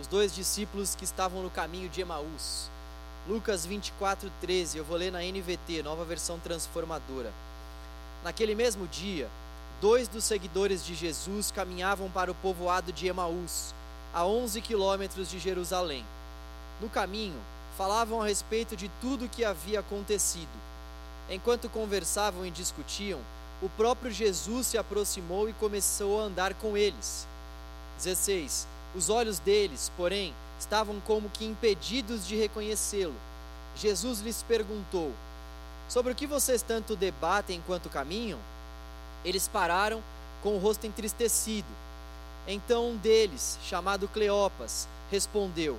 os dois discípulos que estavam no caminho de Emaús. Lucas 24, 13, eu vou ler na NVT, nova versão transformadora. Naquele mesmo dia, dois dos seguidores de Jesus caminhavam para o povoado de Emaús, a 11 quilômetros de Jerusalém. No caminho, falavam a respeito de tudo o que havia acontecido. Enquanto conversavam e discutiam, o próprio Jesus se aproximou e começou a andar com eles. 16. Os olhos deles, porém, estavam como que impedidos de reconhecê-lo. Jesus lhes perguntou: Sobre o que vocês tanto debatem enquanto caminham? Eles pararam com o rosto entristecido. Então um deles, chamado Cleopas, respondeu: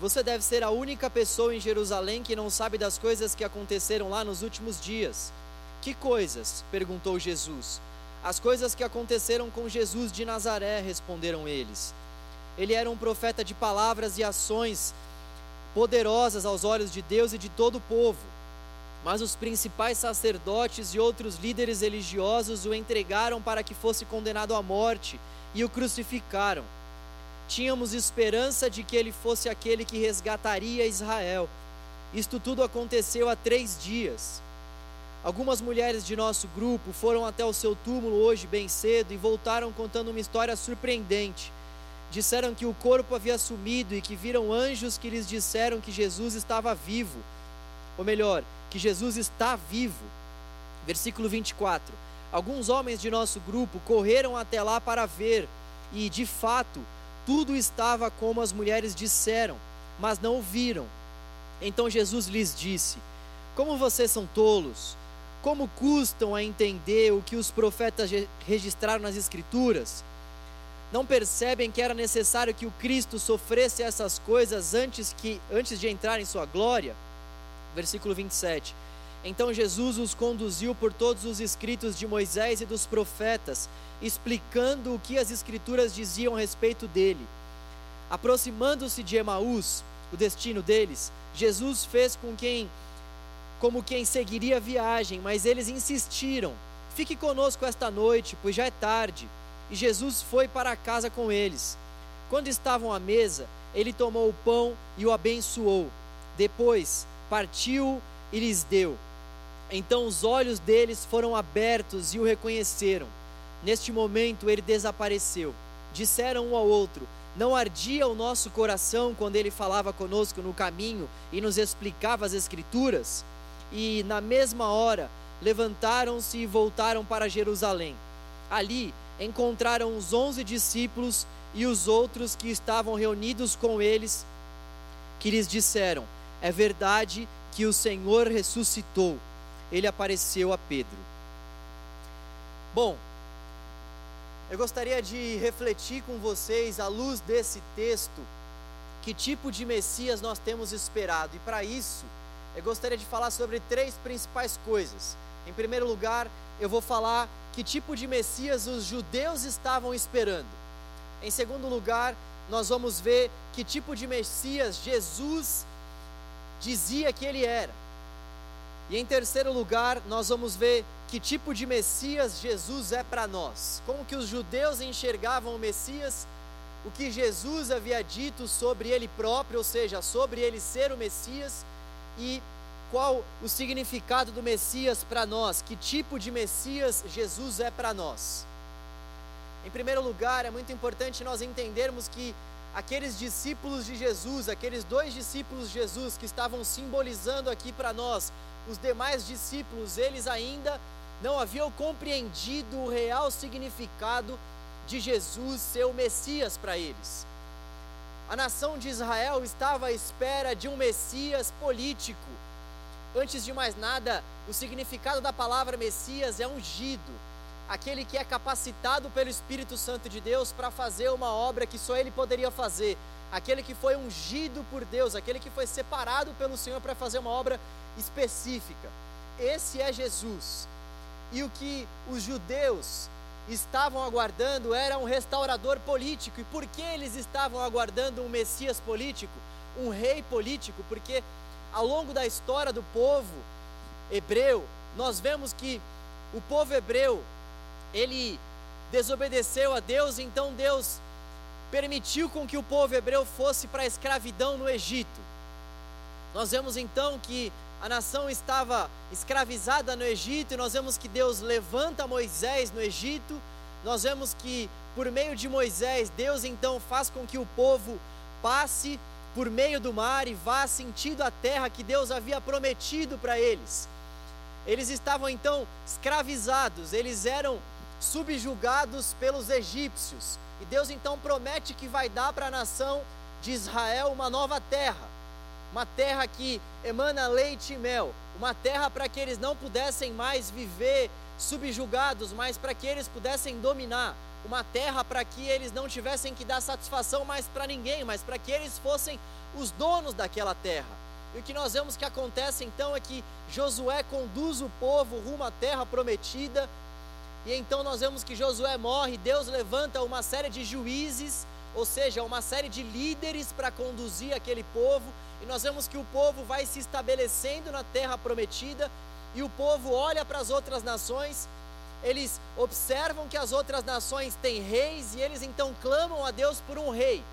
Você deve ser a única pessoa em Jerusalém que não sabe das coisas que aconteceram lá nos últimos dias. Que coisas? perguntou Jesus. As coisas que aconteceram com Jesus de Nazaré, responderam eles. Ele era um profeta de palavras e ações poderosas aos olhos de Deus e de todo o povo. Mas os principais sacerdotes e outros líderes religiosos o entregaram para que fosse condenado à morte e o crucificaram. Tínhamos esperança de que ele fosse aquele que resgataria Israel. Isto tudo aconteceu há três dias. Algumas mulheres de nosso grupo foram até o seu túmulo hoje bem cedo e voltaram contando uma história surpreendente. Disseram que o corpo havia sumido e que viram anjos que lhes disseram que Jesus estava vivo. Ou melhor, que Jesus está vivo. Versículo 24. Alguns homens de nosso grupo correram até lá para ver, e de fato, tudo estava como as mulheres disseram, mas não o viram. Então Jesus lhes disse: Como vocês são tolos! Como custam a entender o que os profetas registraram nas Escrituras? Não percebem que era necessário que o Cristo sofresse essas coisas antes, que, antes de entrar em sua glória? Versículo 27. Então Jesus os conduziu por todos os escritos de Moisés e dos profetas, explicando o que as Escrituras diziam a respeito dele. Aproximando-se de Emaús, o destino deles, Jesus fez com quem como quem seguiria a viagem, mas eles insistiram: Fique conosco esta noite, pois já é tarde. E Jesus foi para casa com eles. Quando estavam à mesa, ele tomou o pão e o abençoou. Depois, partiu e lhes deu. Então os olhos deles foram abertos e o reconheceram. Neste momento ele desapareceu. Disseram um ao outro: Não ardia o nosso coração quando ele falava conosco no caminho e nos explicava as Escrituras? e, na mesma hora, levantaram-se e voltaram para Jerusalém. Ali encontraram os onze discípulos e os outros que estavam reunidos com eles, que lhes disseram: É verdade que o Senhor ressuscitou. Ele apareceu a Pedro. Bom, eu gostaria de refletir com vocês, à luz desse texto, que tipo de Messias nós temos esperado, e para isso, eu gostaria de falar sobre três principais coisas. Em primeiro lugar, eu vou falar que tipo de Messias os judeus estavam esperando. Em segundo lugar, nós vamos ver que tipo de Messias Jesus dizia que ele era. E em terceiro lugar, nós vamos ver que tipo de Messias Jesus é para nós. Como que os judeus enxergavam o Messias, o que Jesus havia dito sobre ele próprio, ou seja, sobre ele ser o Messias e qual o significado do Messias para nós, que tipo de Messias Jesus é para nós. Em primeiro lugar, é muito importante nós entendermos que aqueles discípulos de Jesus, aqueles dois discípulos de Jesus que estavam simbolizando aqui para nós, os demais discípulos, eles ainda não haviam compreendido o real significado de Jesus ser o Messias para eles. A nação de Israel estava à espera de um Messias político. Antes de mais nada, o significado da palavra Messias é ungido, aquele que é capacitado pelo Espírito Santo de Deus para fazer uma obra que só ele poderia fazer, aquele que foi ungido por Deus, aquele que foi separado pelo Senhor para fazer uma obra específica. Esse é Jesus. E o que os judeus estavam aguardando era um restaurador político. E por que eles estavam aguardando um Messias político, um rei político? Porque ao longo da história do povo hebreu, nós vemos que o povo hebreu, ele desobedeceu a Deus, então Deus permitiu com que o povo hebreu fosse para a escravidão no Egito. Nós vemos então que a nação estava escravizada no Egito, e nós vemos que Deus levanta Moisés no Egito, nós vemos que por meio de Moisés, Deus então faz com que o povo passe por meio do mar e vá sentido a terra que Deus havia prometido para eles. Eles estavam então escravizados, eles eram subjugados pelos egípcios. E Deus então promete que vai dar para a nação de Israel uma nova terra, uma terra que emana leite e mel, uma terra para que eles não pudessem mais viver subjugados, mas para que eles pudessem dominar, uma terra para que eles não tivessem que dar satisfação mais para ninguém, mas para que eles fossem os donos daquela terra. E o que nós vemos que acontece então é que Josué conduz o povo rumo à terra prometida, e então nós vemos que Josué morre, Deus levanta uma série de juízes, ou seja, uma série de líderes para conduzir aquele povo, e nós vemos que o povo vai se estabelecendo na terra prometida, e o povo olha para as outras nações eles observam que as outras nações têm reis e eles então clamam a Deus por um rei.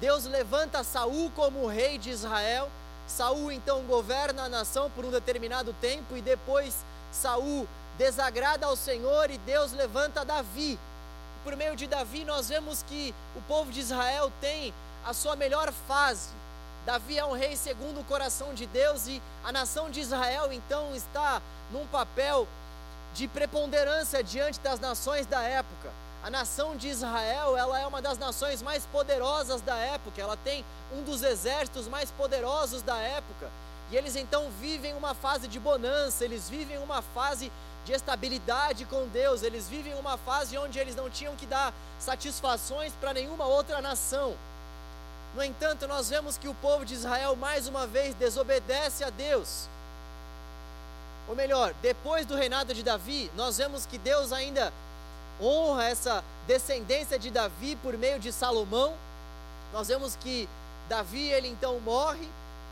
Deus levanta Saul como rei de Israel. Saul então governa a nação por um determinado tempo e depois Saul desagrada ao Senhor e Deus levanta Davi. Por meio de Davi nós vemos que o povo de Israel tem a sua melhor fase. Davi é um rei segundo o coração de Deus e a nação de Israel então está num papel de preponderância diante das nações da época. A nação de Israel, ela é uma das nações mais poderosas da época, ela tem um dos exércitos mais poderosos da época. E eles então vivem uma fase de bonança, eles vivem uma fase de estabilidade com Deus, eles vivem uma fase onde eles não tinham que dar satisfações para nenhuma outra nação. No entanto, nós vemos que o povo de Israel mais uma vez desobedece a Deus ou melhor, depois do reinado de Davi, nós vemos que Deus ainda honra essa descendência de Davi por meio de Salomão. Nós vemos que Davi ele então morre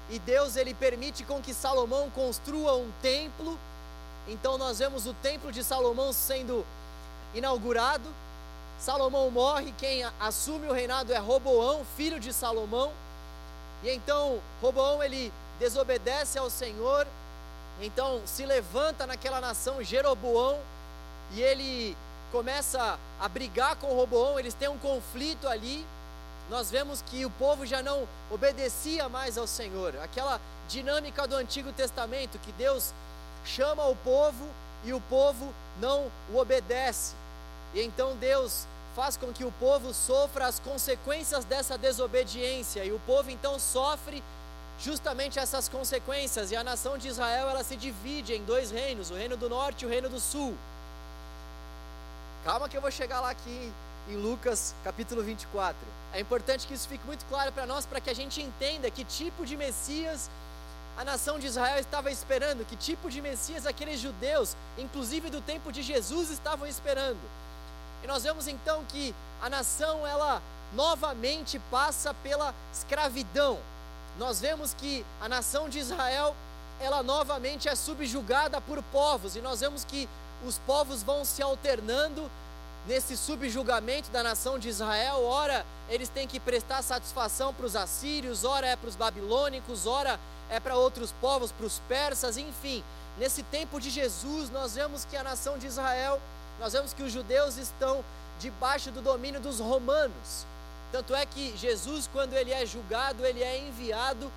e Deus ele permite com que Salomão construa um templo. Então nós vemos o templo de Salomão sendo inaugurado. Salomão morre, quem assume o reinado é Roboão, filho de Salomão. E então Roboão ele desobedece ao Senhor então se levanta naquela nação Jeroboão e ele começa a brigar com Roboão, eles têm um conflito ali. Nós vemos que o povo já não obedecia mais ao Senhor. Aquela dinâmica do Antigo Testamento que Deus chama o povo e o povo não o obedece. E então Deus faz com que o povo sofra as consequências dessa desobediência e o povo então sofre justamente essas consequências e a nação de Israel ela se divide em dois reinos, o reino do norte e o reino do sul. Calma que eu vou chegar lá aqui em Lucas capítulo 24. É importante que isso fique muito claro para nós, para que a gente entenda que tipo de Messias a nação de Israel estava esperando, que tipo de Messias aqueles judeus, inclusive do tempo de Jesus, estavam esperando. E nós vemos então que a nação ela novamente passa pela escravidão nós vemos que a nação de Israel, ela novamente é subjugada por povos, e nós vemos que os povos vão se alternando nesse subjugamento da nação de Israel. Ora, eles têm que prestar satisfação para os assírios, ora é para os babilônicos, ora é para outros povos, para os persas, enfim. Nesse tempo de Jesus, nós vemos que a nação de Israel, nós vemos que os judeus estão debaixo do domínio dos romanos. Tanto é que Jesus, quando ele é julgado, ele é enviado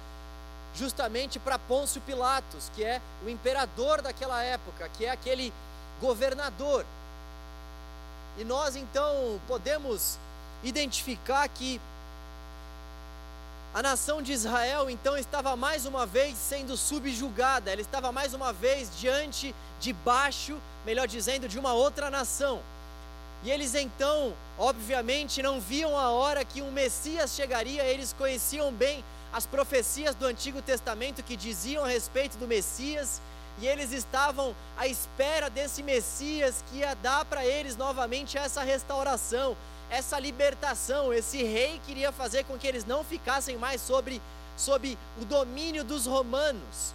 justamente para Pôncio Pilatos, que é o imperador daquela época, que é aquele governador. E nós então podemos identificar que a nação de Israel então estava mais uma vez sendo subjugada, ela estava mais uma vez diante, debaixo, melhor dizendo, de uma outra nação. E eles então, obviamente, não viam a hora que um Messias chegaria, eles conheciam bem as profecias do Antigo Testamento que diziam a respeito do Messias, e eles estavam à espera desse Messias que ia dar para eles novamente essa restauração, essa libertação. Esse rei queria fazer com que eles não ficassem mais sobre, sobre o domínio dos romanos.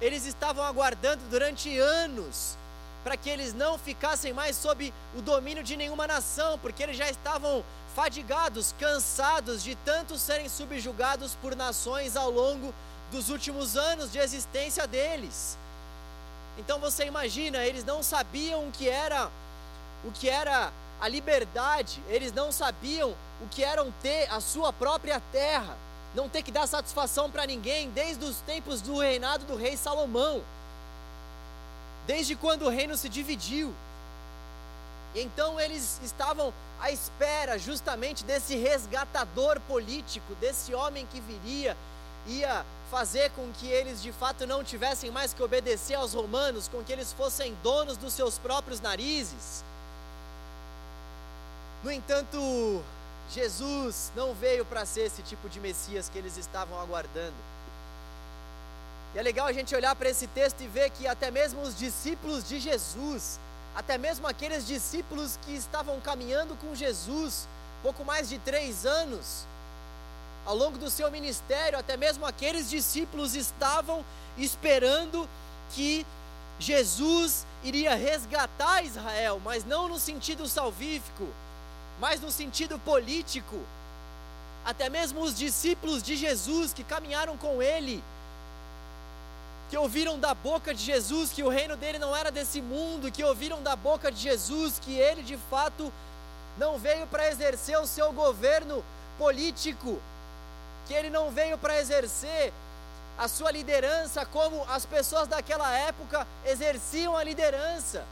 Eles estavam aguardando durante anos para que eles não ficassem mais sob o domínio de nenhuma nação, porque eles já estavam fadigados, cansados de tanto serem subjugados por nações ao longo dos últimos anos de existência deles. Então você imagina, eles não sabiam o que era o que era a liberdade, eles não sabiam o que eram ter a sua própria terra, não ter que dar satisfação para ninguém desde os tempos do reinado do rei Salomão. Desde quando o reino se dividiu. Então eles estavam à espera justamente desse resgatador político, desse homem que viria, ia fazer com que eles de fato não tivessem mais que obedecer aos romanos, com que eles fossem donos dos seus próprios narizes. No entanto, Jesus não veio para ser esse tipo de Messias que eles estavam aguardando. E é legal a gente olhar para esse texto e ver que até mesmo os discípulos de Jesus, até mesmo aqueles discípulos que estavam caminhando com Jesus pouco mais de três anos, ao longo do seu ministério, até mesmo aqueles discípulos estavam esperando que Jesus iria resgatar Israel, mas não no sentido salvífico, mas no sentido político. Até mesmo os discípulos de Jesus que caminharam com ele, que ouviram da boca de Jesus que o reino dele não era desse mundo, que ouviram da boca de Jesus que ele de fato não veio para exercer o seu governo político, que ele não veio para exercer a sua liderança como as pessoas daquela época exerciam a liderança.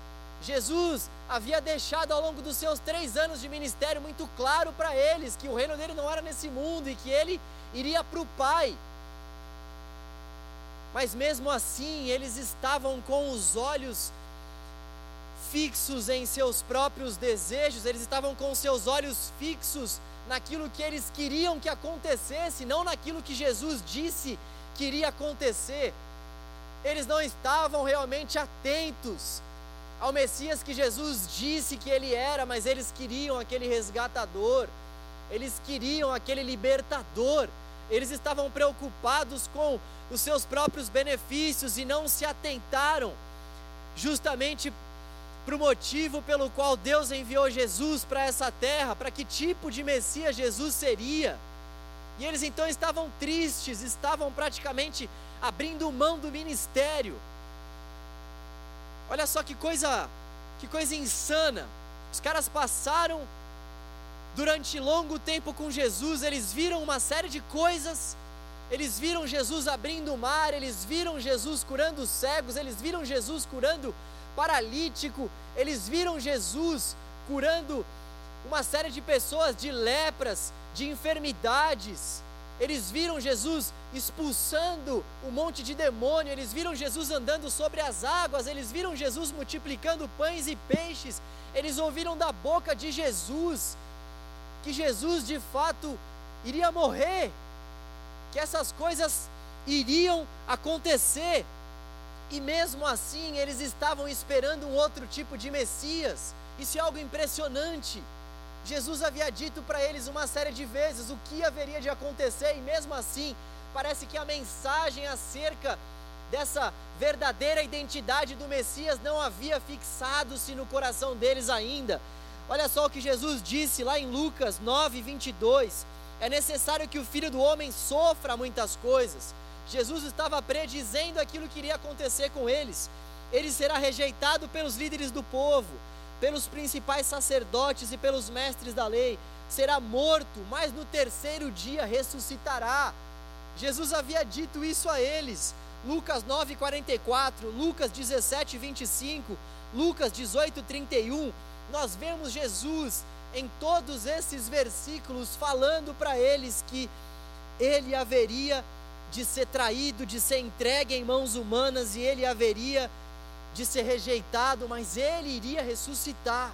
Jesus havia deixado ao longo dos seus três anos de ministério muito claro para eles que o reino dele não era nesse mundo e que ele iria para o Pai. Mas mesmo assim, eles estavam com os olhos fixos em seus próprios desejos, eles estavam com seus olhos fixos naquilo que eles queriam que acontecesse, não naquilo que Jesus disse que iria acontecer. Eles não estavam realmente atentos ao Messias que Jesus disse que ele era, mas eles queriam aquele resgatador, eles queriam aquele libertador, eles estavam preocupados com os seus próprios benefícios e não se atentaram justamente para o motivo pelo qual Deus enviou Jesus para essa terra, para que tipo de Messias Jesus seria. E eles então estavam tristes, estavam praticamente abrindo mão do ministério. Olha só que coisa, que coisa insana. Os caras passaram durante longo tempo com Jesus, eles viram uma série de coisas. Eles viram Jesus abrindo o mar, eles viram Jesus curando os cegos, eles viram Jesus curando paralítico, eles viram Jesus curando uma série de pessoas de lepras, de enfermidades. Eles viram Jesus expulsando um monte de demônio, eles viram Jesus andando sobre as águas, eles viram Jesus multiplicando pães e peixes, eles ouviram da boca de Jesus que Jesus de fato iria morrer, que essas coisas iriam acontecer. E mesmo assim, eles estavam esperando um outro tipo de Messias. Isso é algo impressionante. Jesus havia dito para eles uma série de vezes o que haveria de acontecer, e mesmo assim, parece que a mensagem acerca dessa verdadeira identidade do Messias não havia fixado-se no coração deles ainda. Olha só o que Jesus disse lá em Lucas 9, 22. É necessário que o filho do homem sofra muitas coisas Jesus estava predizendo aquilo que iria acontecer com eles. Ele será rejeitado pelos líderes do povo, pelos principais sacerdotes e pelos mestres da lei. Será morto, mas no terceiro dia ressuscitará. Jesus havia dito isso a eles. Lucas 9:44, Lucas 17:25, Lucas 18:31. Nós vemos Jesus em todos esses versículos falando para eles que ele haveria de ser traído, de ser entregue em mãos humanas e ele haveria de ser rejeitado, mas ele iria ressuscitar.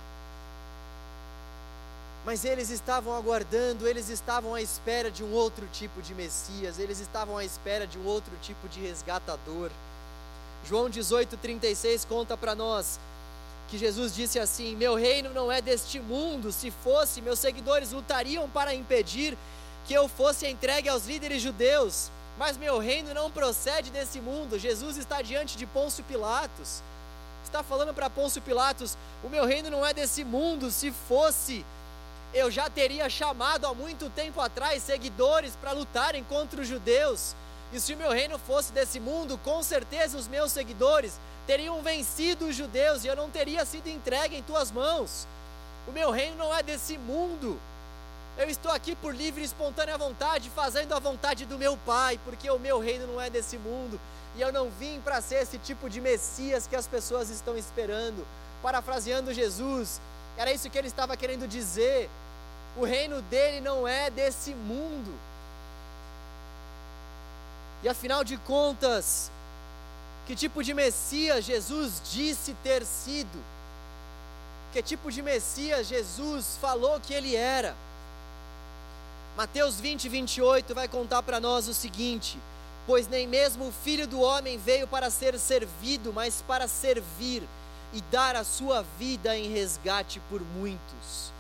Mas eles estavam aguardando, eles estavam à espera de um outro tipo de Messias, eles estavam à espera de um outro tipo de resgatador. João 18,36 conta para nós que Jesus disse assim: Meu reino não é deste mundo, se fosse, meus seguidores lutariam para impedir que eu fosse entregue aos líderes judeus. Mas meu reino não procede desse mundo. Jesus está diante de Pôncio Pilatos. Está falando para Pôncio Pilatos: o meu reino não é desse mundo. Se fosse, eu já teria chamado há muito tempo atrás seguidores para lutarem contra os judeus. E se o meu reino fosse desse mundo, com certeza os meus seguidores teriam vencido os judeus e eu não teria sido entregue em tuas mãos. O meu reino não é desse mundo. Eu estou aqui por livre e espontânea vontade, fazendo a vontade do meu Pai, porque o meu reino não é desse mundo. E eu não vim para ser esse tipo de Messias que as pessoas estão esperando. Parafraseando Jesus, era isso que ele estava querendo dizer. O reino dele não é desse mundo. E afinal de contas, que tipo de Messias Jesus disse ter sido? Que tipo de Messias Jesus falou que ele era? Mateus 20, 28 vai contar para nós o seguinte: Pois nem mesmo o filho do homem veio para ser servido, mas para servir e dar a sua vida em resgate por muitos.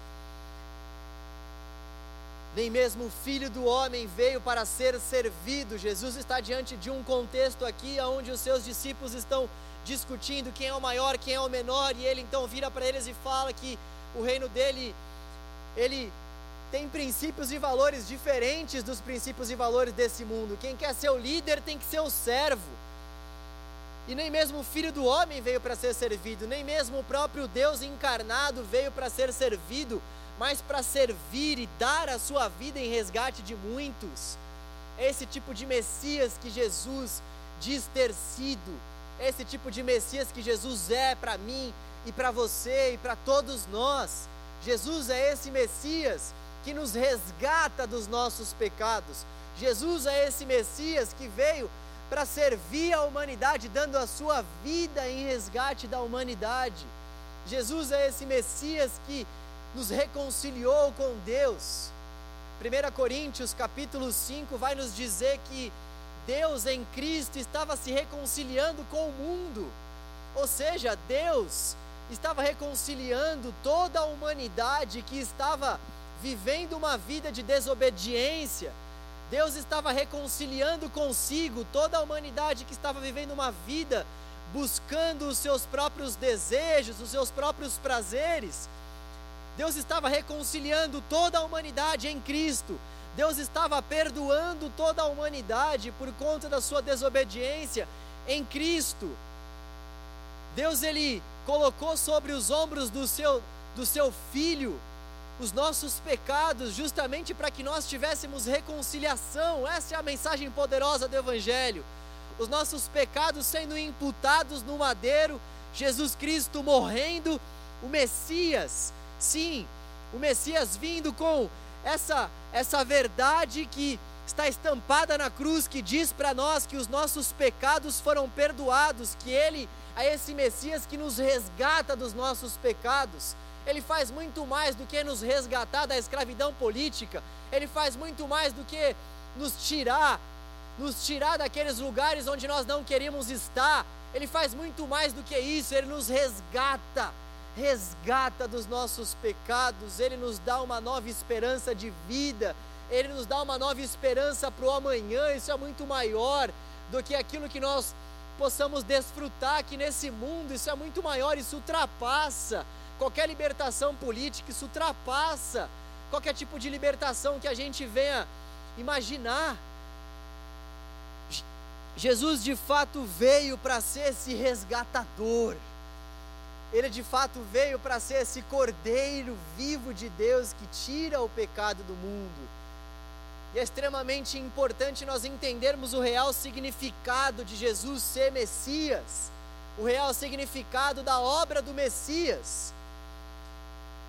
Nem mesmo o filho do homem veio para ser servido. Jesus está diante de um contexto aqui onde os seus discípulos estão discutindo quem é o maior, quem é o menor, e ele então vira para eles e fala que o reino dele ele tem princípios e valores diferentes dos princípios e valores desse mundo. Quem quer ser o líder tem que ser o servo. E nem mesmo o filho do homem veio para ser servido, nem mesmo o próprio Deus encarnado veio para ser servido, mas para servir e dar a sua vida em resgate de muitos. Esse tipo de Messias que Jesus diz ter sido, esse tipo de Messias que Jesus é para mim e para você e para todos nós. Jesus é esse Messias que nos resgata dos nossos pecados. Jesus é esse Messias que veio para servir a humanidade, dando a sua vida em resgate da humanidade. Jesus é esse Messias que nos reconciliou com Deus. 1 Coríntios capítulo 5 vai nos dizer que Deus em Cristo estava se reconciliando com o mundo. Ou seja, Deus estava reconciliando toda a humanidade que estava vivendo uma vida de desobediência. Deus estava reconciliando consigo toda a humanidade que estava vivendo uma vida buscando os seus próprios desejos, os seus próprios prazeres. Deus estava reconciliando toda a humanidade em Cristo. Deus estava perdoando toda a humanidade por conta da sua desobediência em Cristo. Deus ele colocou sobre os ombros do seu do seu filho os nossos pecados, justamente para que nós tivéssemos reconciliação. Essa é a mensagem poderosa do Evangelho. Os nossos pecados sendo imputados no madeiro, Jesus Cristo morrendo, o Messias, sim, o Messias vindo com essa, essa verdade que está estampada na cruz, que diz para nós que os nossos pecados foram perdoados, que Ele é esse Messias que nos resgata dos nossos pecados. Ele faz muito mais do que nos resgatar da escravidão política, ele faz muito mais do que nos tirar, nos tirar daqueles lugares onde nós não queríamos estar. Ele faz muito mais do que isso, ele nos resgata, resgata dos nossos pecados, ele nos dá uma nova esperança de vida, ele nos dá uma nova esperança para o amanhã. Isso é muito maior do que aquilo que nós possamos desfrutar aqui nesse mundo, isso é muito maior, isso ultrapassa qualquer libertação política, isso ultrapassa qualquer tipo de libertação que a gente venha imaginar. Jesus de fato veio para ser esse resgatador. Ele de fato veio para ser esse cordeiro vivo de Deus que tira o pecado do mundo. E é extremamente importante nós entendermos o real significado de Jesus ser Messias, o real significado da obra do Messias.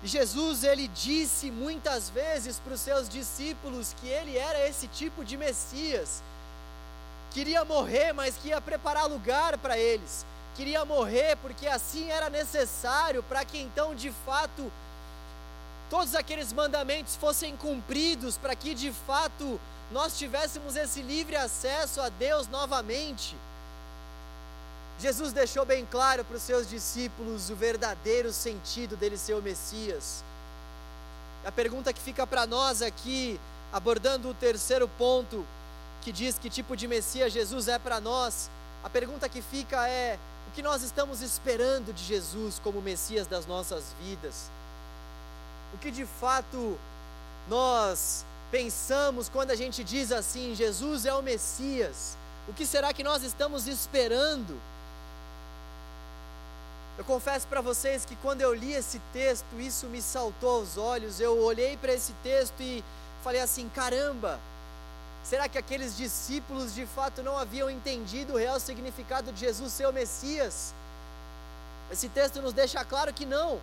E Jesus, ele disse muitas vezes para os seus discípulos que ele era esse tipo de Messias. Queria morrer, mas que ia preparar lugar para eles. Queria morrer porque assim era necessário para que então de fato todos aqueles mandamentos fossem cumpridos, para que de fato nós tivéssemos esse livre acesso a Deus novamente. Jesus deixou bem claro para os seus discípulos o verdadeiro sentido dele ser o Messias. A pergunta que fica para nós aqui, abordando o terceiro ponto, que diz que tipo de Messias Jesus é para nós, a pergunta que fica é: o que nós estamos esperando de Jesus como Messias das nossas vidas? o que de fato nós pensamos quando a gente diz assim: Jesus é o Messias? O que será que nós estamos esperando? Eu confesso para vocês que quando eu li esse texto, isso me saltou aos olhos. Eu olhei para esse texto e falei assim: caramba, será que aqueles discípulos de fato não haviam entendido o real significado de Jesus ser o Messias? Esse texto nos deixa claro que não.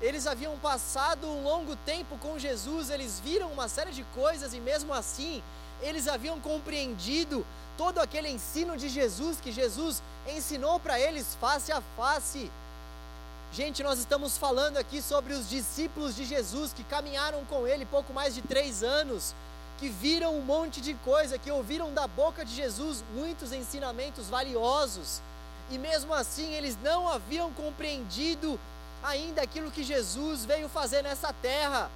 Eles haviam passado um longo tempo com Jesus, eles viram uma série de coisas e mesmo assim, eles haviam compreendido todo aquele ensino de Jesus que Jesus ensinou para eles face a face. Gente, nós estamos falando aqui sobre os discípulos de Jesus que caminharam com ele pouco mais de três anos, que viram um monte de coisa, que ouviram da boca de Jesus muitos ensinamentos valiosos, e mesmo assim eles não haviam compreendido ainda aquilo que Jesus veio fazer nessa terra.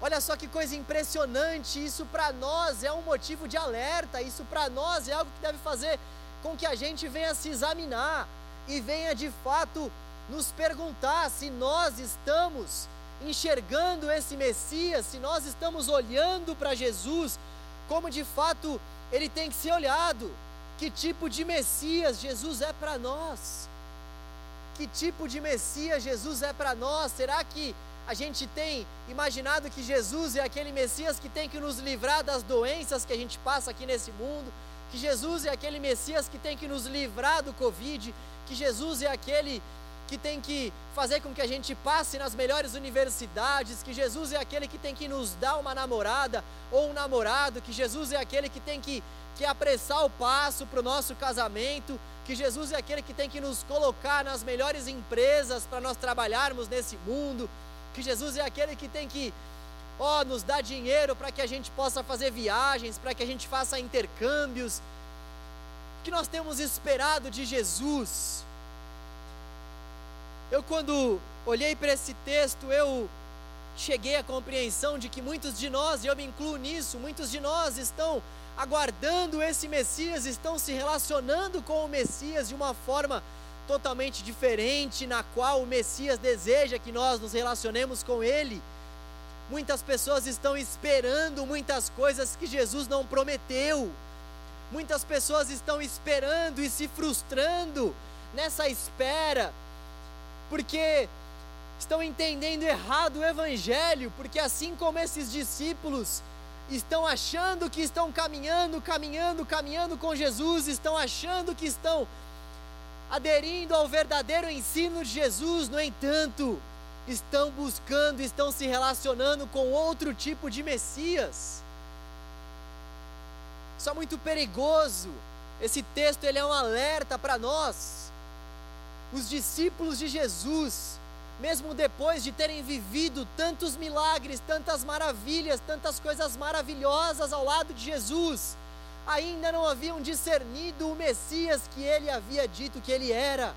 Olha só que coisa impressionante, isso para nós é um motivo de alerta, isso para nós é algo que deve fazer com que a gente venha se examinar e venha de fato nos perguntar se nós estamos enxergando esse Messias, se nós estamos olhando para Jesus como de fato ele tem que ser olhado. Que tipo de Messias Jesus é para nós? Que tipo de Messias Jesus é para nós? Será que a gente tem imaginado que Jesus é aquele Messias que tem que nos livrar das doenças que a gente passa aqui nesse mundo, que Jesus é aquele Messias que tem que nos livrar do Covid, que Jesus é aquele que tem que fazer com que a gente passe nas melhores universidades, que Jesus é aquele que tem que nos dar uma namorada ou um namorado, que Jesus é aquele que tem que, que apressar o passo para o nosso casamento, que Jesus é aquele que tem que nos colocar nas melhores empresas para nós trabalharmos nesse mundo, que Jesus é aquele que tem que, ó, nos dar dinheiro para que a gente possa fazer viagens, para que a gente faça intercâmbios. O que nós temos esperado de Jesus? Eu, quando olhei para esse texto, eu cheguei à compreensão de que muitos de nós, e eu me incluo nisso, muitos de nós estão aguardando esse Messias, estão se relacionando com o Messias de uma forma totalmente diferente, na qual o Messias deseja que nós nos relacionemos com Ele. Muitas pessoas estão esperando muitas coisas que Jesus não prometeu. Muitas pessoas estão esperando e se frustrando nessa espera, porque estão entendendo errado o Evangelho, porque assim como esses discípulos estão achando que estão caminhando, caminhando, caminhando com Jesus, estão achando que estão aderindo ao verdadeiro ensino de Jesus, no entanto, estão buscando, estão se relacionando com outro tipo de Messias. Isso é muito perigoso. Esse texto ele é um alerta para nós. Os discípulos de Jesus, mesmo depois de terem vivido tantos milagres, tantas maravilhas, tantas coisas maravilhosas ao lado de Jesus, ainda não haviam discernido o Messias que ele havia dito que ele era.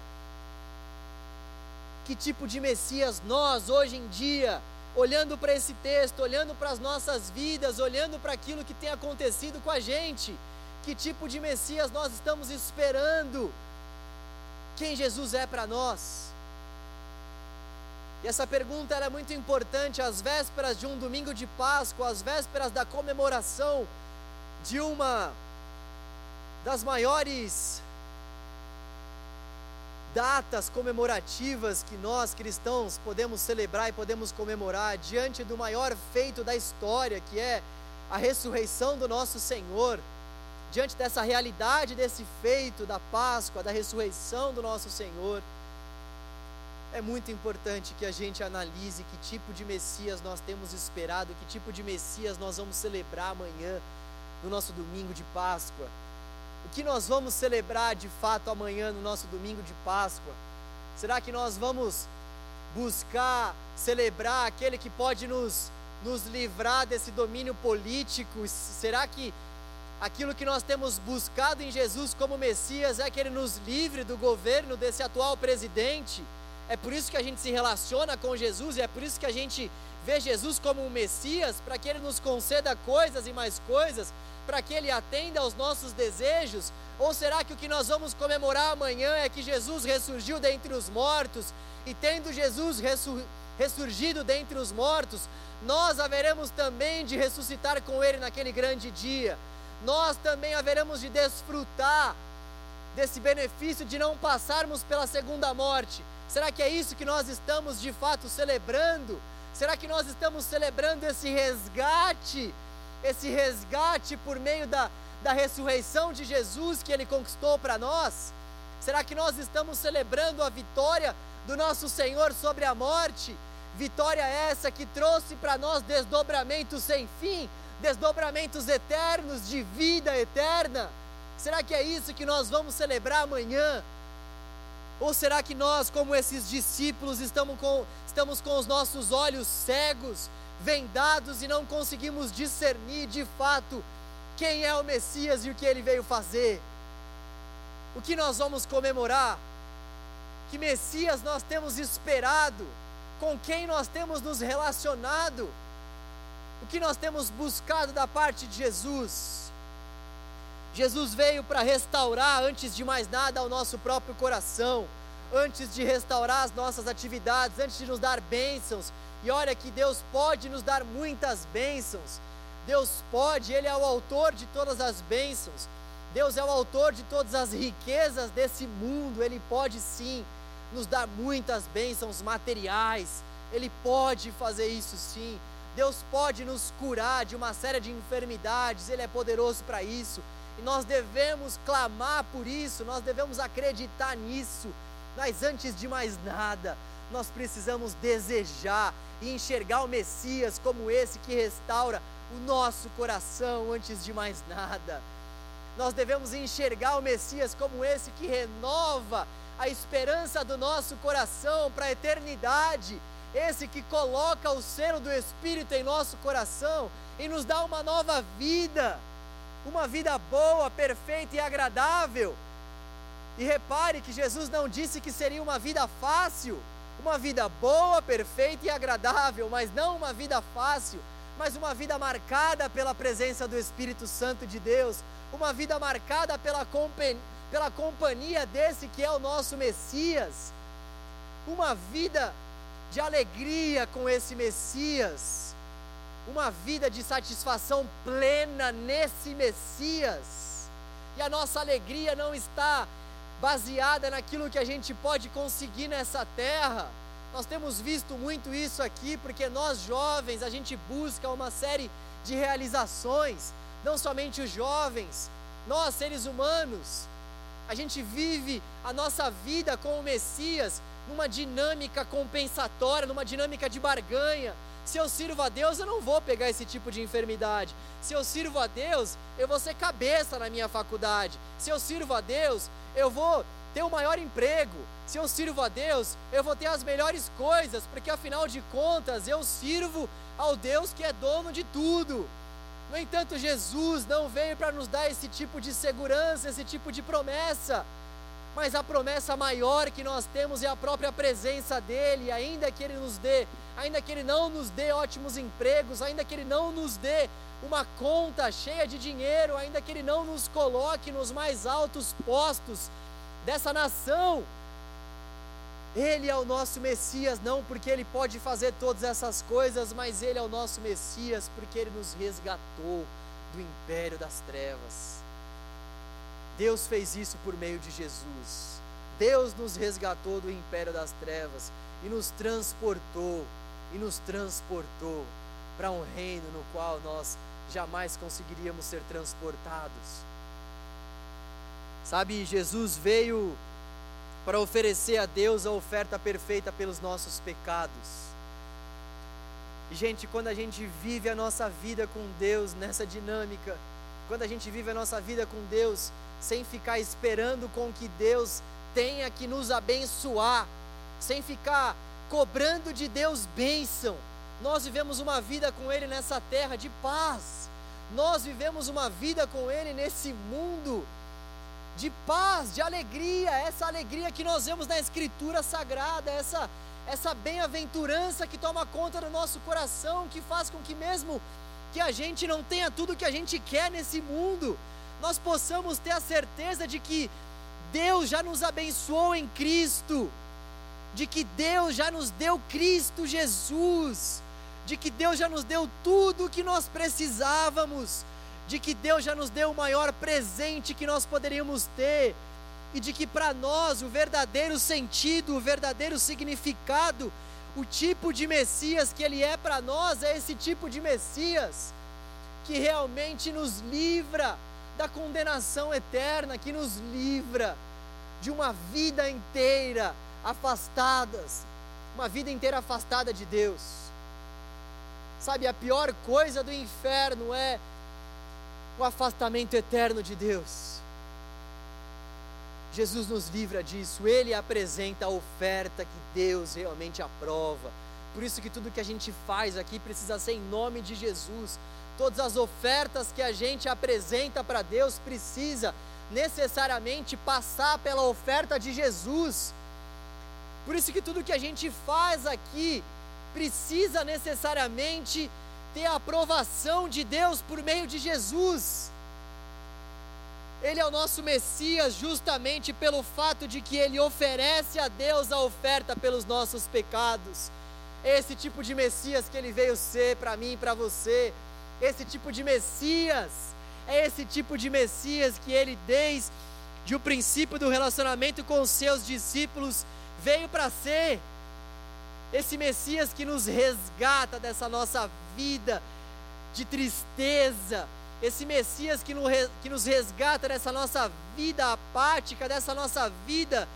Que tipo de Messias nós, hoje em dia, olhando para esse texto, olhando para as nossas vidas, olhando para aquilo que tem acontecido com a gente, que tipo de Messias nós estamos esperando? Quem Jesus é para nós? E essa pergunta é muito importante às vésperas de um domingo de Páscoa, às vésperas da comemoração de uma das maiores datas comemorativas que nós cristãos podemos celebrar e podemos comemorar diante do maior feito da história, que é a ressurreição do nosso Senhor. Diante dessa realidade desse feito da Páscoa, da ressurreição do nosso Senhor, é muito importante que a gente analise que tipo de Messias nós temos esperado, que tipo de Messias nós vamos celebrar amanhã no nosso domingo de Páscoa. O que nós vamos celebrar de fato amanhã no nosso domingo de Páscoa? Será que nós vamos buscar celebrar aquele que pode nos, nos livrar desse domínio político? Será que aquilo que nós temos buscado em Jesus como Messias é que ele nos livre do governo desse atual presidente? É por isso que a gente se relaciona com Jesus e é por isso que a gente vê Jesus como um Messias, para que ele nos conceda coisas e mais coisas, para que Ele atenda aos nossos desejos? Ou será que o que nós vamos comemorar amanhã é que Jesus ressurgiu dentre os mortos e, tendo Jesus ressurgido dentre os mortos, nós haveremos também de ressuscitar com Ele naquele grande dia. Nós também haveremos de desfrutar desse benefício de não passarmos pela segunda morte. Será que é isso que nós estamos de fato celebrando? Será que nós estamos celebrando esse resgate? Esse resgate por meio da, da ressurreição de Jesus que Ele conquistou para nós? Será que nós estamos celebrando a vitória do nosso Senhor sobre a morte? Vitória essa que trouxe para nós desdobramentos sem fim, desdobramentos eternos de vida eterna. Será que é isso que nós vamos celebrar amanhã? Ou será que nós, como esses discípulos, estamos com, estamos com os nossos olhos cegos, vendados e não conseguimos discernir de fato quem é o Messias e o que ele veio fazer? O que nós vamos comemorar? Que Messias nós temos esperado? com quem nós temos nos relacionado, o que nós temos buscado da parte de Jesus. Jesus veio para restaurar, antes de mais nada, o nosso próprio coração, antes de restaurar as nossas atividades, antes de nos dar bênçãos. E olha que Deus pode nos dar muitas bênçãos. Deus pode, Ele é o autor de todas as bênçãos. Deus é o autor de todas as riquezas desse mundo. Ele pode sim nos dar muitas bênçãos materiais. Ele pode fazer isso sim. Deus pode nos curar de uma série de enfermidades, Ele é poderoso para isso. E nós devemos clamar por isso, nós devemos acreditar nisso. Mas antes de mais nada, nós precisamos desejar e enxergar o Messias como esse que restaura o nosso coração antes de mais nada. Nós devemos enxergar o Messias como esse que renova a esperança do nosso coração para a eternidade, esse que coloca o selo do Espírito em nosso coração e nos dá uma nova vida, uma vida boa, perfeita e agradável. E repare que Jesus não disse que seria uma vida fácil, uma vida boa, perfeita e agradável, mas não uma vida fácil, mas uma vida marcada pela presença do Espírito Santo de Deus, uma vida marcada pela pela companhia desse que é o nosso Messias, uma vida de alegria com esse Messias, uma vida de satisfação plena nesse Messias. E a nossa alegria não está baseada naquilo que a gente pode conseguir nessa terra. Nós temos visto muito isso aqui, porque nós jovens, a gente busca uma série de realizações, não somente os jovens, nós seres humanos, a gente vive a nossa vida com o Messias numa dinâmica compensatória, numa dinâmica de barganha. Se eu sirvo a Deus, eu não vou pegar esse tipo de enfermidade. Se eu sirvo a Deus, eu vou ser cabeça na minha faculdade. Se eu sirvo a Deus, eu vou ter o maior emprego. Se eu sirvo a Deus, eu vou ter as melhores coisas, porque afinal de contas eu sirvo ao Deus que é dono de tudo. No entanto, Jesus não veio para nos dar esse tipo de segurança, esse tipo de promessa. Mas a promessa maior que nós temos é a própria presença dele, ainda que ele nos dê, ainda que ele não nos dê ótimos empregos, ainda que ele não nos dê uma conta cheia de dinheiro, ainda que ele não nos coloque nos mais altos postos dessa nação, ele é o nosso Messias, não porque Ele pode fazer todas essas coisas, mas Ele é o nosso Messias porque Ele nos resgatou do império das trevas. Deus fez isso por meio de Jesus. Deus nos resgatou do império das trevas e nos transportou, e nos transportou para um reino no qual nós jamais conseguiríamos ser transportados. Sabe, Jesus veio para oferecer a Deus a oferta perfeita pelos nossos pecados. E, gente, quando a gente vive a nossa vida com Deus nessa dinâmica, quando a gente vive a nossa vida com Deus sem ficar esperando com que Deus tenha que nos abençoar, sem ficar cobrando de Deus bênção, nós vivemos uma vida com Ele nessa terra de paz, nós vivemos uma vida com Ele nesse mundo de paz, de alegria, essa alegria que nós vemos na Escritura Sagrada, essa, essa bem-aventurança que toma conta do nosso coração, que faz com que, mesmo que a gente não tenha tudo que a gente quer nesse mundo, nós possamos ter a certeza de que Deus já nos abençoou em Cristo, de que Deus já nos deu Cristo Jesus, de que Deus já nos deu tudo o que nós precisávamos, de que Deus já nos deu o maior presente que nós poderíamos ter, e de que para nós o verdadeiro sentido, o verdadeiro significado, o tipo de Messias que Ele é para nós é esse tipo de Messias que realmente nos livra da condenação eterna, que nos livra de uma vida inteira afastadas, uma vida inteira afastada de Deus. Sabe, a pior coisa do inferno é o afastamento eterno de Deus. Jesus nos livra disso, Ele apresenta a oferta que Deus realmente aprova. Por isso que tudo que a gente faz aqui precisa ser em nome de Jesus. Todas as ofertas que a gente apresenta para Deus precisa necessariamente passar pela oferta de Jesus. Por isso que tudo que a gente faz aqui precisa necessariamente ter a aprovação de Deus por meio de Jesus. Ele é o nosso Messias justamente pelo fato de que ele oferece a Deus a oferta pelos nossos pecados. Esse tipo de Messias que ele veio ser para mim e para você. Esse tipo de Messias. É esse tipo de Messias que ele, desde o princípio do relacionamento com os seus discípulos, veio para ser. Esse Messias que nos resgata dessa nossa vida de tristeza, esse Messias que, nos resgata dessa nossa vida apática, dessa nossa vida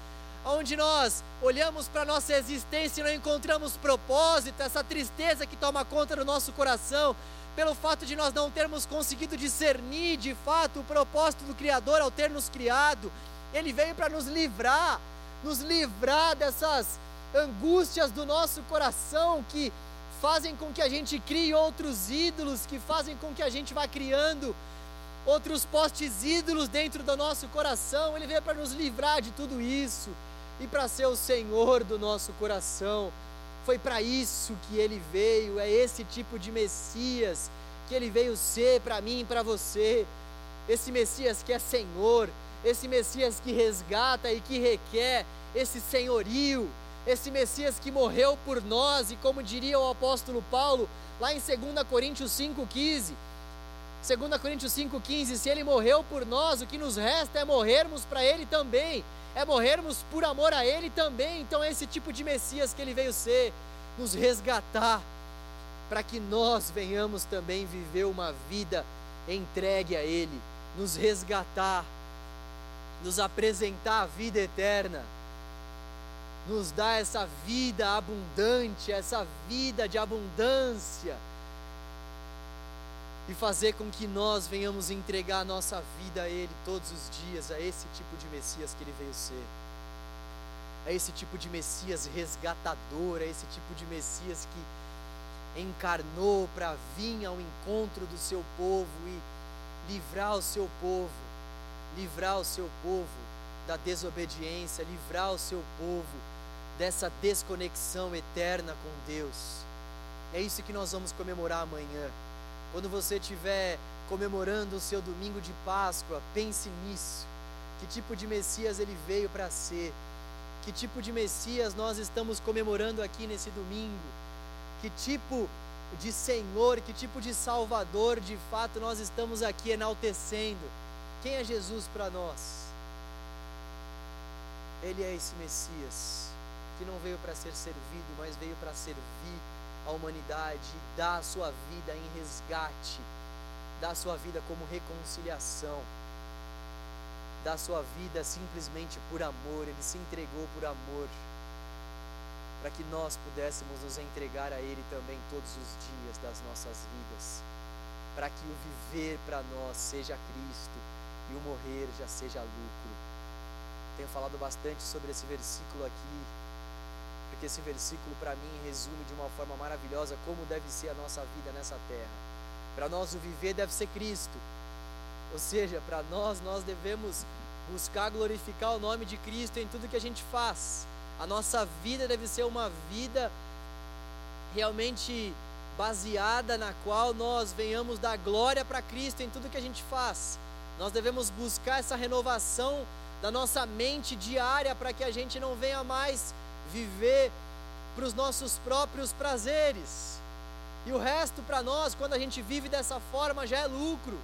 onde nós olhamos para a nossa existência e não encontramos propósito, essa tristeza que toma conta do nosso coração, pelo fato de nós não termos conseguido discernir de fato o propósito do Criador ao ter nos criado, Ele veio para nos livrar, nos livrar dessas angústias do nosso coração que fazem com que a gente crie outros ídolos, que fazem com que a gente vá criando outros postes ídolos dentro do nosso coração. Ele veio para nos livrar de tudo isso e para ser o Senhor do nosso coração. Foi para isso que ele veio, é esse tipo de Messias que ele veio ser para mim e para você. Esse Messias que é Senhor, esse Messias que resgata e que requer esse senhorio, esse Messias que morreu por nós, e como diria o apóstolo Paulo, lá em 2 Coríntios 5,15, 2 Coríntios 5,15, se ele morreu por nós, o que nos resta é morrermos para ele também, é morrermos por amor a ele também. Então é esse tipo de Messias que ele veio ser, nos resgatar, para que nós venhamos também viver uma vida entregue a ele, nos resgatar, nos apresentar a vida eterna nos dá essa vida abundante, essa vida de abundância, e fazer com que nós venhamos entregar a nossa vida a Ele todos os dias, a esse tipo de Messias que Ele veio ser, a esse tipo de Messias resgatador, a esse tipo de Messias que encarnou para vir ao encontro do seu povo e livrar o seu povo, livrar o seu povo da desobediência, livrar o seu povo dessa desconexão eterna com Deus. É isso que nós vamos comemorar amanhã. Quando você estiver comemorando o seu domingo de Páscoa, pense nisso. Que tipo de Messias ele veio para ser? Que tipo de Messias nós estamos comemorando aqui nesse domingo? Que tipo de Senhor, que tipo de Salvador de fato nós estamos aqui enaltecendo? Quem é Jesus para nós? Ele é esse Messias que não veio para ser servido, mas veio para servir a humanidade, dar a sua vida em resgate, dar a sua vida como reconciliação, dar a sua vida simplesmente por amor, ele se entregou por amor, para que nós pudéssemos nos entregar a Ele também todos os dias das nossas vidas, para que o viver para nós seja Cristo e o morrer já seja lucro. Tenho falado bastante sobre esse versículo aqui porque esse versículo para mim resume de uma forma maravilhosa como deve ser a nossa vida nessa terra. Para nós o viver deve ser Cristo. Ou seja, para nós nós devemos buscar glorificar o nome de Cristo em tudo que a gente faz. A nossa vida deve ser uma vida realmente baseada na qual nós venhamos dar glória para Cristo em tudo que a gente faz. Nós devemos buscar essa renovação da nossa mente diária para que a gente não venha mais viver para os nossos próprios prazeres. E o resto para nós, quando a gente vive dessa forma, já é lucro.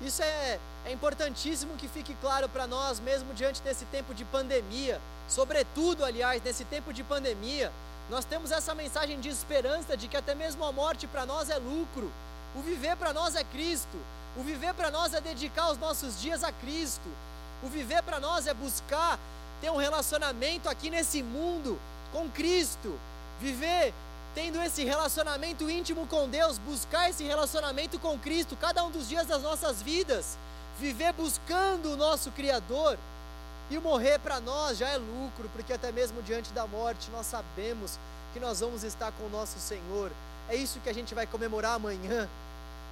Isso é, é importantíssimo que fique claro para nós, mesmo diante desse tempo de pandemia. Sobretudo, aliás, nesse tempo de pandemia, nós temos essa mensagem de esperança de que até mesmo a morte para nós é lucro. O viver para nós é Cristo. O viver para nós é dedicar os nossos dias a Cristo. O viver para nós é buscar ter um relacionamento aqui nesse mundo com Cristo. Viver tendo esse relacionamento íntimo com Deus, buscar esse relacionamento com Cristo cada um dos dias das nossas vidas. Viver buscando o nosso Criador. E morrer para nós já é lucro, porque até mesmo diante da morte nós sabemos que nós vamos estar com o nosso Senhor. É isso que a gente vai comemorar amanhã.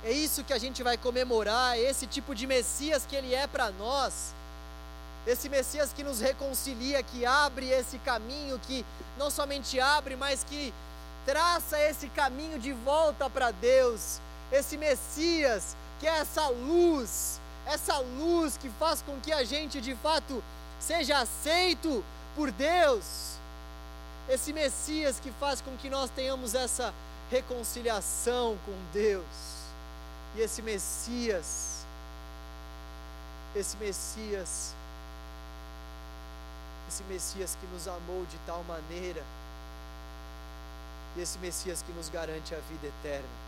É isso que a gente vai comemorar, esse tipo de Messias que ele é para nós. Esse Messias que nos reconcilia, que abre esse caminho, que não somente abre, mas que traça esse caminho de volta para Deus. Esse Messias que é essa luz, essa luz que faz com que a gente de fato seja aceito por Deus. Esse Messias que faz com que nós tenhamos essa reconciliação com Deus. E esse Messias, esse Messias, esse Messias que nos amou de tal maneira, e esse Messias que nos garante a vida eterna.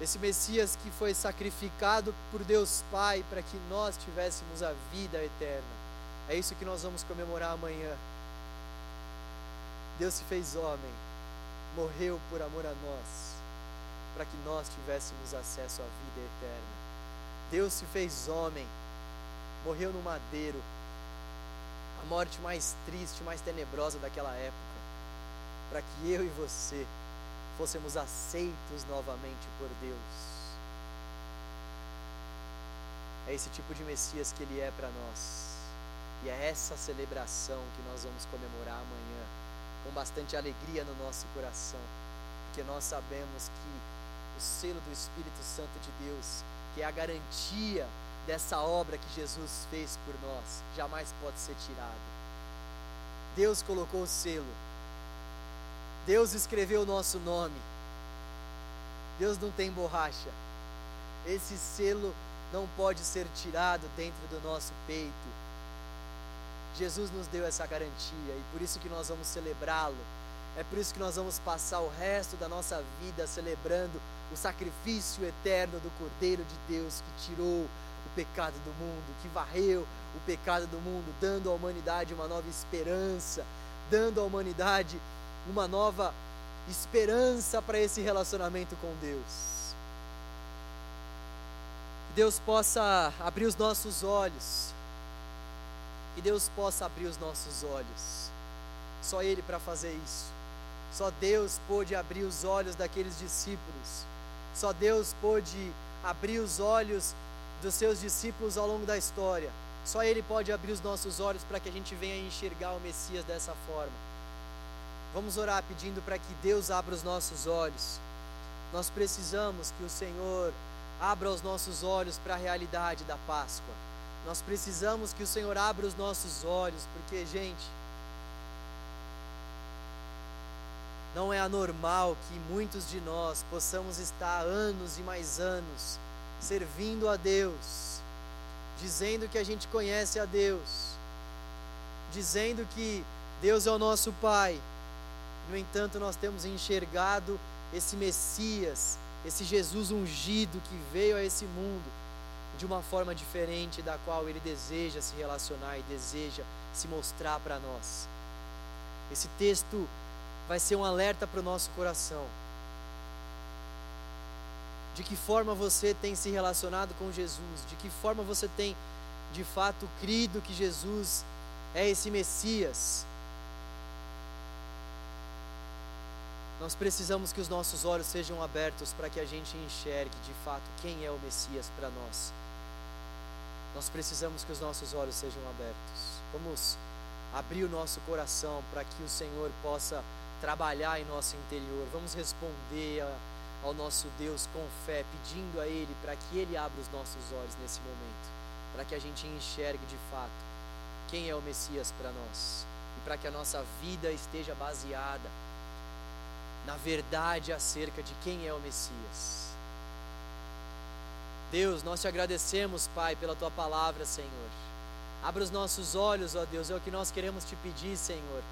Esse Messias que foi sacrificado por Deus Pai para que nós tivéssemos a vida eterna. É isso que nós vamos comemorar amanhã. Deus se fez homem, morreu por amor a nós, para que nós tivéssemos acesso à vida eterna. Deus se fez homem, morreu no madeiro, a morte mais triste, mais tenebrosa daquela época, para que eu e você fôssemos aceitos novamente por Deus. É esse tipo de Messias que Ele é para nós. E é essa celebração que nós vamos comemorar amanhã, com bastante alegria no nosso coração, porque nós sabemos que o selo do Espírito Santo de Deus, que é a garantia dessa obra que Jesus fez por nós, jamais pode ser tirado. Deus colocou o selo, Deus escreveu o nosso nome. Deus não tem borracha. Esse selo não pode ser tirado dentro do nosso peito. Jesus nos deu essa garantia e por isso que nós vamos celebrá-lo. É por isso que nós vamos passar o resto da nossa vida celebrando o sacrifício eterno do Cordeiro de Deus que tirou o pecado do mundo, que varreu o pecado do mundo, dando à humanidade uma nova esperança, dando à humanidade uma nova esperança para esse relacionamento com Deus. Que Deus possa abrir os nossos olhos. Que Deus possa abrir os nossos olhos. Só Ele para fazer isso. Só Deus pôde abrir os olhos daqueles discípulos. Só Deus pôde abrir os olhos dos seus discípulos ao longo da história. Só Ele pode abrir os nossos olhos para que a gente venha enxergar o Messias dessa forma. Vamos orar pedindo para que Deus abra os nossos olhos. Nós precisamos que o Senhor abra os nossos olhos para a realidade da Páscoa. Nós precisamos que o Senhor abra os nossos olhos, porque, gente, não é anormal que muitos de nós possamos estar anos e mais anos servindo a Deus, dizendo que a gente conhece a Deus, dizendo que Deus é o nosso Pai, no entanto, nós temos enxergado esse Messias, esse Jesus ungido que veio a esse mundo de uma forma diferente da qual ele deseja se relacionar e deseja se mostrar para nós. Esse texto vai ser um alerta para o nosso coração. De que forma você tem se relacionado com Jesus? De que forma você tem de fato crido que Jesus é esse Messias? Nós precisamos que os nossos olhos sejam abertos para que a gente enxergue de fato quem é o Messias para nós. Nós precisamos que os nossos olhos sejam abertos. Vamos abrir o nosso coração para que o Senhor possa trabalhar em nosso interior. Vamos responder a, ao nosso Deus com fé, pedindo a Ele para que Ele abra os nossos olhos nesse momento, para que a gente enxergue de fato quem é o Messias para nós e para que a nossa vida esteja baseada na verdade acerca de quem é o Messias. Deus, nós te agradecemos, Pai, pela tua palavra, Senhor. Abra os nossos olhos, ó Deus, é o que nós queremos te pedir, Senhor.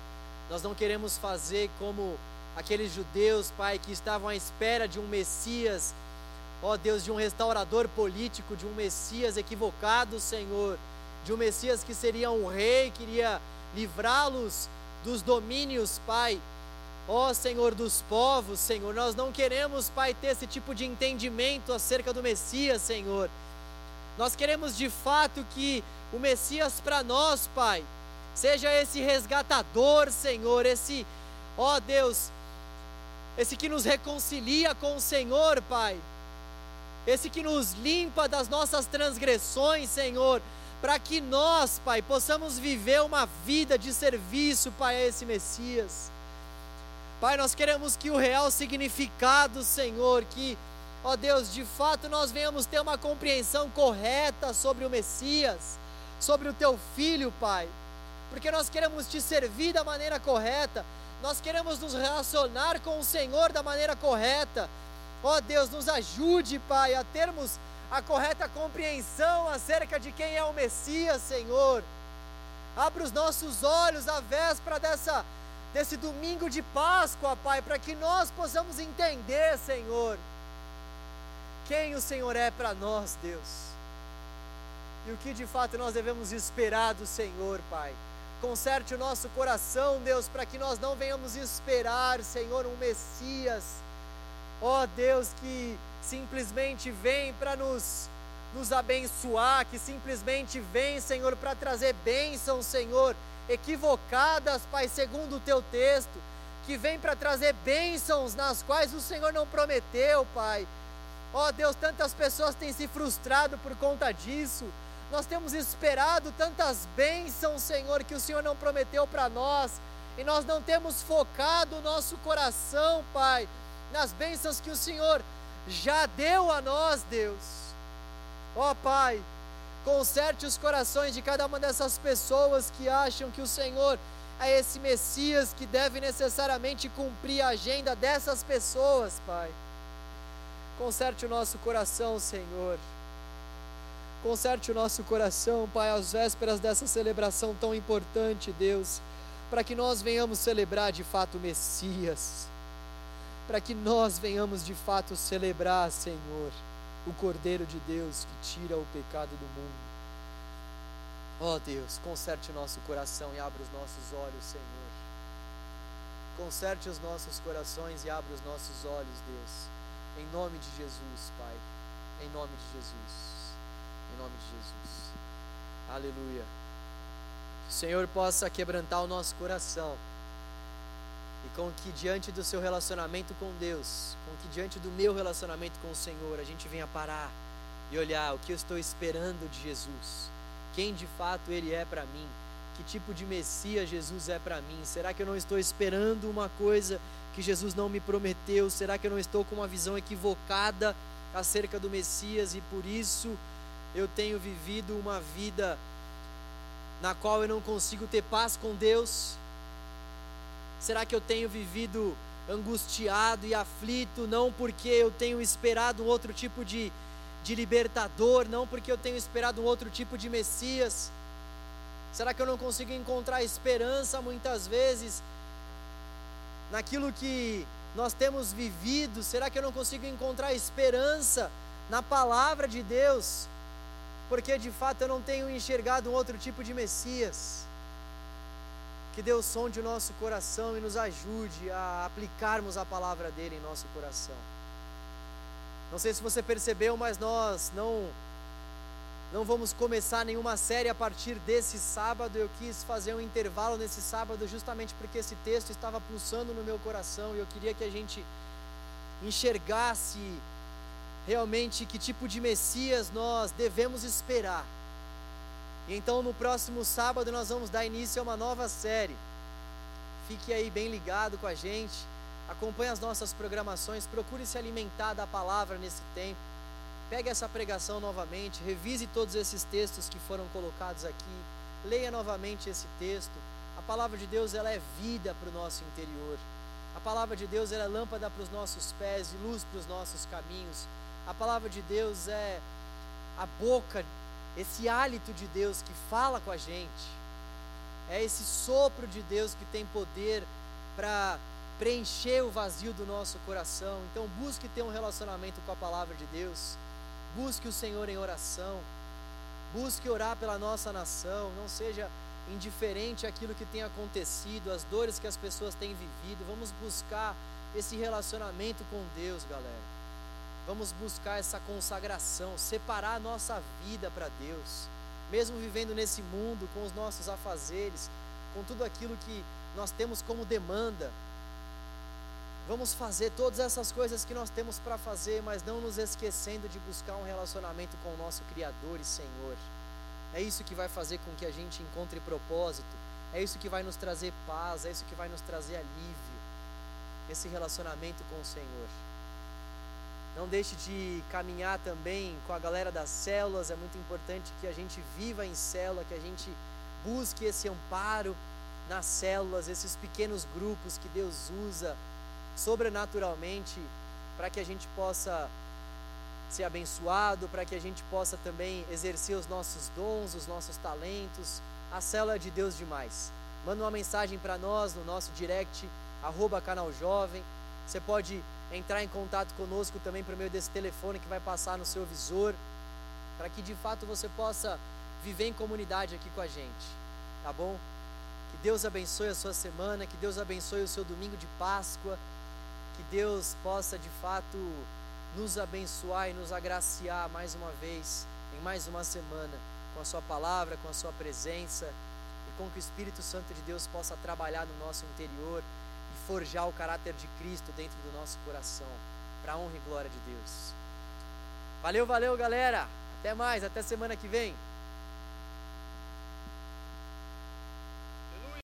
Nós não queremos fazer como aqueles judeus, Pai, que estavam à espera de um Messias, ó Deus, de um restaurador político, de um Messias equivocado, Senhor, de um Messias que seria um rei, que iria livrá-los dos domínios, Pai, ó Senhor dos povos, Senhor. Nós não queremos, Pai, ter esse tipo de entendimento acerca do Messias, Senhor. Nós queremos de fato que o Messias para nós, Pai, seja esse resgatador, Senhor, esse, ó Deus, esse que nos reconcilia com o Senhor, Pai, esse que nos limpa das nossas transgressões, Senhor, para que nós, Pai, possamos viver uma vida de serviço, Pai, a esse Messias. Pai, nós queremos que o real significado, Senhor, que, ó Deus, de fato nós venhamos ter uma compreensão correta sobre o Messias, sobre o teu filho, Pai, porque nós queremos te servir da maneira correta, nós queremos nos relacionar com o Senhor da maneira correta. Ó Deus, nos ajude, Pai, a termos a correta compreensão acerca de quem é o Messias, Senhor. Abra os nossos olhos à véspera dessa, desse domingo de Páscoa, Pai, para que nós possamos entender, Senhor, quem o Senhor é para nós, Deus. E o que de fato nós devemos esperar do Senhor, Pai. Conserte o nosso coração, Deus, para que nós não venhamos esperar, Senhor, um Messias, ó oh, Deus, que simplesmente vem para nos, nos abençoar, que simplesmente vem, Senhor, para trazer bênçãos, Senhor, equivocadas, Pai, segundo o teu texto, que vem para trazer bênçãos nas quais o Senhor não prometeu, Pai. Ó oh, Deus, tantas pessoas têm se frustrado por conta disso. Nós temos esperado tantas bênçãos, Senhor, que o Senhor não prometeu para nós, e nós não temos focado o nosso coração, Pai, nas bênçãos que o Senhor já deu a nós, Deus. Ó oh, Pai, conserte os corações de cada uma dessas pessoas que acham que o Senhor é esse Messias que deve necessariamente cumprir a agenda dessas pessoas, Pai. Conserte o nosso coração, Senhor. Conserte o nosso coração, Pai, às vésperas dessa celebração tão importante, Deus, para que nós venhamos celebrar de fato o Messias, para que nós venhamos de fato celebrar, Senhor, o Cordeiro de Deus que tira o pecado do mundo. Ó oh, Deus, conserte o nosso coração e abra os nossos olhos, Senhor. Conserte os nossos corações e abra os nossos olhos, Deus. Em nome de Jesus, Pai. Em nome de Jesus. Em nome de Jesus. Aleluia. Que o Senhor possa quebrantar o nosso coração. E com que diante do seu relacionamento com Deus, com que diante do meu relacionamento com o Senhor, a gente venha parar e olhar o que eu estou esperando de Jesus. Quem de fato Ele é para mim. Que tipo de Messias Jesus é para mim? Será que eu não estou esperando uma coisa que Jesus não me prometeu? Será que eu não estou com uma visão equivocada acerca do Messias e por isso eu tenho vivido uma vida na qual eu não consigo ter paz com Deus? Será que eu tenho vivido angustiado e aflito, não porque eu tenho esperado um outro tipo de, de libertador, não porque eu tenho esperado um outro tipo de Messias? Será que eu não consigo encontrar esperança muitas vezes naquilo que nós temos vivido? Será que eu não consigo encontrar esperança na palavra de Deus? Porque de fato eu não tenho enxergado um outro tipo de Messias. Que sonde o nosso coração e nos ajude a aplicarmos a palavra dele em nosso coração. Não sei se você percebeu, mas nós não não vamos começar nenhuma série a partir desse sábado. Eu quis fazer um intervalo nesse sábado justamente porque esse texto estava pulsando no meu coração e eu queria que a gente enxergasse realmente que tipo de Messias nós devemos esperar. E então no próximo sábado nós vamos dar início a uma nova série. Fique aí bem ligado com a gente. Acompanhe as nossas programações, procure se alimentar da palavra nesse tempo. Pegue essa pregação novamente, revise todos esses textos que foram colocados aqui. leia novamente esse texto. A palavra de Deus ela é vida para o nosso interior. A palavra de Deus ela é lâmpada para os nossos pés e luz para os nossos caminhos. A palavra de Deus é a boca, esse hálito de Deus que fala com a gente. É esse sopro de Deus que tem poder para preencher o vazio do nosso coração. Então, busque ter um relacionamento com a palavra de Deus. Busque o Senhor em oração. Busque orar pela nossa nação. Não seja indiferente àquilo que tem acontecido, às dores que as pessoas têm vivido. Vamos buscar esse relacionamento com Deus, galera. Vamos buscar essa consagração, separar a nossa vida para Deus, mesmo vivendo nesse mundo com os nossos afazeres, com tudo aquilo que nós temos como demanda. Vamos fazer todas essas coisas que nós temos para fazer, mas não nos esquecendo de buscar um relacionamento com o nosso Criador e Senhor. É isso que vai fazer com que a gente encontre propósito, é isso que vai nos trazer paz, é isso que vai nos trazer alívio. Esse relacionamento com o Senhor. Não deixe de caminhar também com a galera das células. É muito importante que a gente viva em célula, que a gente busque esse amparo nas células, esses pequenos grupos que Deus usa sobrenaturalmente para que a gente possa ser abençoado, para que a gente possa também exercer os nossos dons, os nossos talentos. A célula é de Deus demais. Manda uma mensagem para nós no nosso direct, arroba canal jovem. Você pode entrar em contato conosco também por meio desse telefone que vai passar no seu visor, para que de fato você possa viver em comunidade aqui com a gente, tá bom? Que Deus abençoe a sua semana, que Deus abençoe o seu domingo de Páscoa, que Deus possa de fato nos abençoar e nos agraciar mais uma vez, em mais uma semana, com a Sua palavra, com a Sua presença e com que o Espírito Santo de Deus possa trabalhar no nosso interior forjar o caráter de Cristo dentro do nosso coração, para honra e glória de Deus. Valeu, valeu, galera. Até mais, até semana que vem.